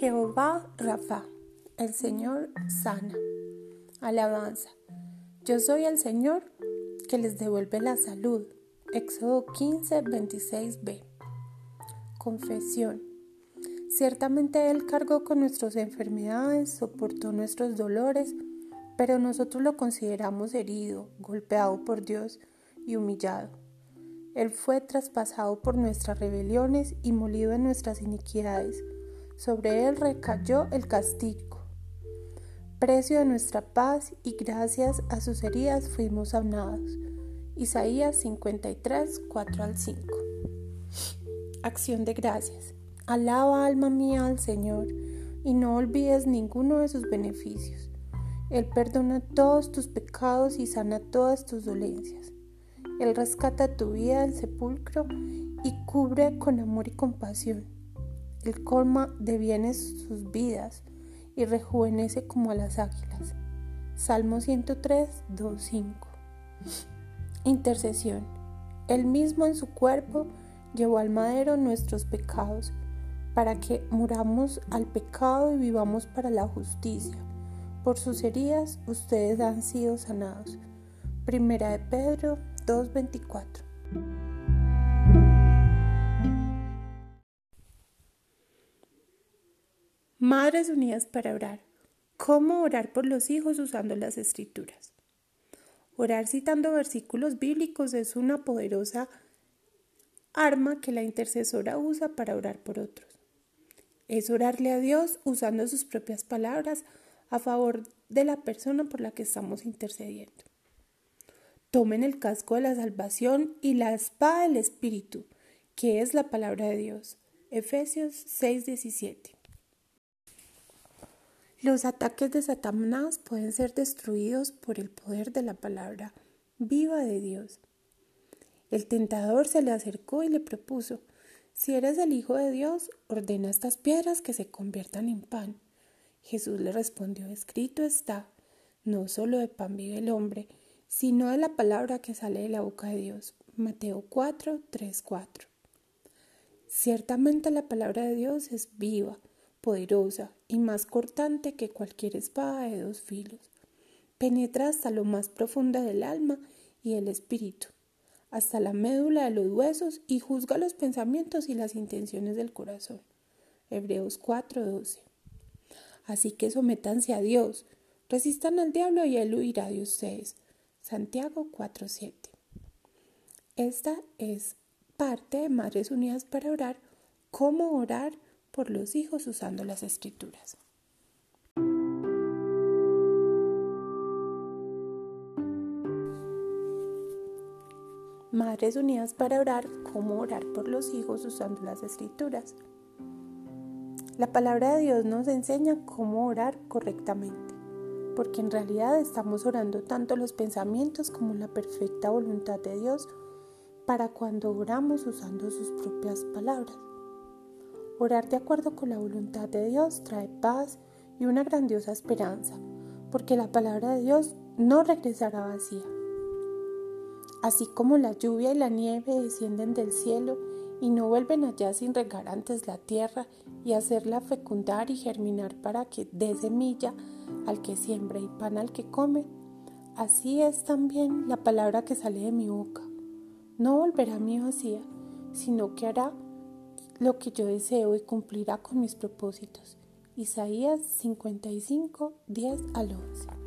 Jehová Rafa, el Señor sana. Alabanza. Yo soy el Señor que les devuelve la salud. Éxodo 15, 26b. Confesión. Ciertamente Él cargó con nuestras enfermedades, soportó nuestros dolores, pero nosotros lo consideramos herido, golpeado por Dios y humillado. Él fue traspasado por nuestras rebeliones y molido en nuestras iniquidades. Sobre Él recayó el castigo. Precio de nuestra paz y gracias a sus heridas fuimos sanados. Isaías 53, 4 al 5. Acción de gracias. Alaba alma mía al Señor y no olvides ninguno de sus beneficios. Él perdona todos tus pecados y sana todas tus dolencias. Él rescata tu vida del sepulcro y cubre con amor y compasión. Él colma de bienes sus vidas y rejuvenece como a las águilas. Salmo 103, 2, 5. Intercesión. Él mismo en su cuerpo llevó al madero nuestros pecados, para que muramos al pecado y vivamos para la justicia. Por sus heridas ustedes han sido sanados. Primera de Pedro 2.24. Madres Unidas para orar. ¿Cómo orar por los hijos usando las escrituras? Orar citando versículos bíblicos es una poderosa arma que la intercesora usa para orar por otros. Es orarle a Dios usando sus propias palabras a favor de la persona por la que estamos intercediendo. Tomen el casco de la salvación y la espada del Espíritu, que es la palabra de Dios. Efesios 6:17. Los ataques de Satanás pueden ser destruidos por el poder de la palabra viva de Dios. El tentador se le acercó y le propuso, si eres el Hijo de Dios, ordena estas piedras que se conviertan en pan. Jesús le respondió, escrito está, no solo de pan vive el hombre, sino de la palabra que sale de la boca de Dios. Mateo 4, 3, 4. Ciertamente la palabra de Dios es viva, poderosa y más cortante que cualquier espada de dos filos. Penetra hasta lo más profundo del alma y el espíritu, hasta la médula de los huesos y juzga los pensamientos y las intenciones del corazón. Hebreos 4:12. Así que sométanse a Dios, resistan al diablo y él huirá de ustedes. Santiago 4:7. Esta es parte de Madres Unidas para orar, cómo orar por los hijos usando las escrituras. Madres Unidas para orar, cómo orar por los hijos usando las escrituras. La palabra de Dios nos enseña cómo orar correctamente, porque en realidad estamos orando tanto los pensamientos como la perfecta voluntad de Dios para cuando oramos usando sus propias palabras. Orar de acuerdo con la voluntad de Dios trae paz y una grandiosa esperanza, porque la palabra de Dios no regresará vacía. Así como la lluvia y la nieve descienden del cielo y no vuelven allá sin regar antes la tierra y hacerla fecundar y germinar para que dé semilla al que siembra y pan al que come, así es también la palabra que sale de mi boca. No volverá a mí vacía, sino que hará lo que yo deseo y cumplirá con mis propósitos. Isaías 55, 10 al 11.